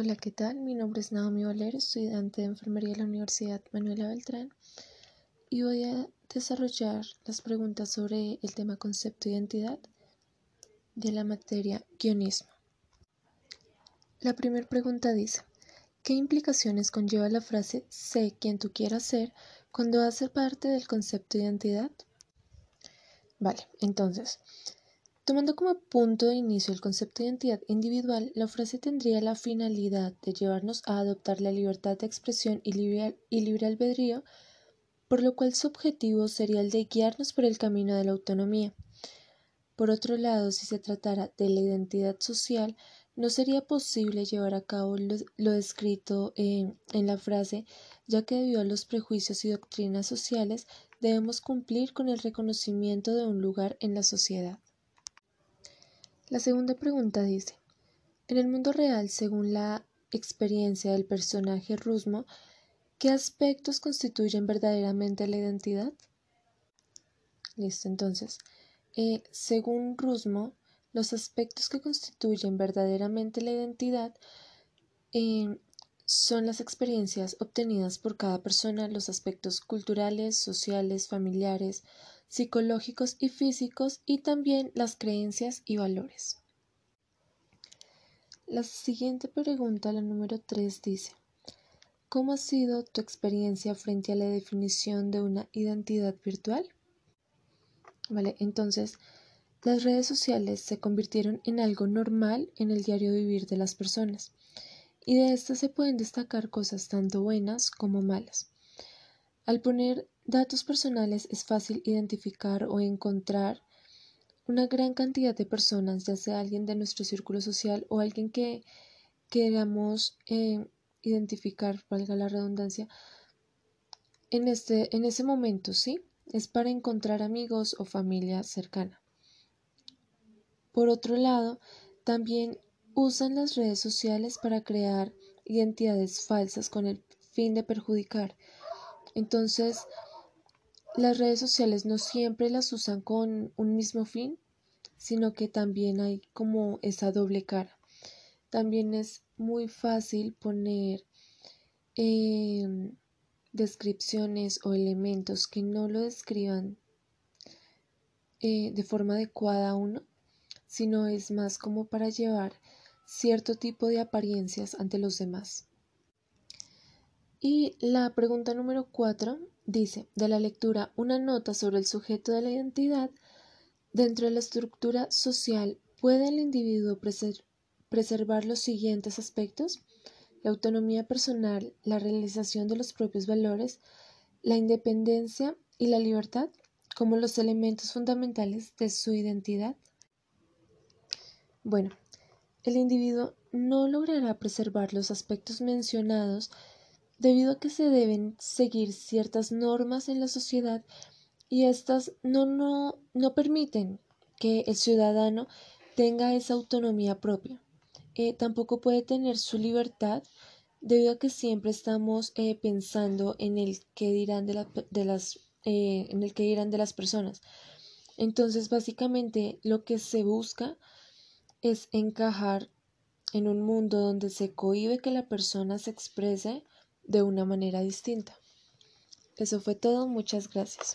Hola, ¿qué tal? Mi nombre es Naomi Valero, estudiante de enfermería de la Universidad Manuela Beltrán y voy a desarrollar las preguntas sobre el tema concepto de identidad de la materia guionismo. La primera pregunta dice, ¿qué implicaciones conlleva la frase sé quien tú quieras ser cuando hace parte del concepto de identidad? Vale, entonces, Tomando como punto de inicio el concepto de identidad individual, la frase tendría la finalidad de llevarnos a adoptar la libertad de expresión y libre, albedrío, por lo cual su objetivo sería el de guiarnos por el camino de la autonomía. Por otro lado, si se tratara de la identidad social, no sería posible llevar a cabo lo, descrito en la frase, ya que debido a los prejuicios y doctrinas sociales debemos cumplir con el reconocimiento de un lugar en la sociedad. La segunda pregunta dice, en el mundo real, según la experiencia del personaje Rusmo, ¿qué aspectos constituyen verdaderamente la identidad? Listo, entonces, eh, según Rusmo, los aspectos que constituyen verdaderamente la identidad eh, son las experiencias obtenidas por cada persona, los aspectos culturales, sociales, familiares, psicológicos y físicos y también las creencias y valores. La siguiente pregunta, la número 3, dice, ¿Cómo ha sido tu experiencia frente a la definición de una identidad virtual? Vale, entonces, las redes sociales se convirtieron en algo normal en el diario vivir de las personas, y de estas se pueden destacar cosas tanto buenas como malas. Al poner datos personales es fácil identificar o encontrar una gran cantidad de personas, ya sea alguien de nuestro círculo social o alguien que queramos eh, identificar, valga la redundancia, en, este, en ese momento, ¿sí? Es para encontrar amigos o familia cercana. Por otro lado, también usan las redes sociales para crear identidades falsas con el fin de perjudicar. Entonces, las redes sociales no siempre las usan con un mismo fin, sino que también hay como esa doble cara. También es muy fácil poner em, descripciones o elementos que no lo describan eh, de forma adecuada a uno, sino es más como para llevar cierto tipo de apariencias ante los demás. Y la pregunta número cuatro dice, de la lectura, una nota sobre el sujeto de la identidad. Dentro de la estructura social, ¿puede el individuo preservar los siguientes aspectos? La autonomía personal, la realización de los propios valores, la independencia y la libertad como los elementos fundamentales de su identidad. Bueno, el individuo no logrará preservar los aspectos mencionados debido a que se deben seguir ciertas normas en la sociedad y estas no, no, no permiten que el ciudadano tenga esa autonomía propia. Eh, tampoco puede tener su libertad debido a que siempre estamos eh, pensando en el que dirán de, las eh, en el que dirán de las personas. Entonces, básicamente lo que se busca es encajar en un mundo donde se cohibe que la persona se exprese de una manera distinta. Eso fue todo, muchas gracias.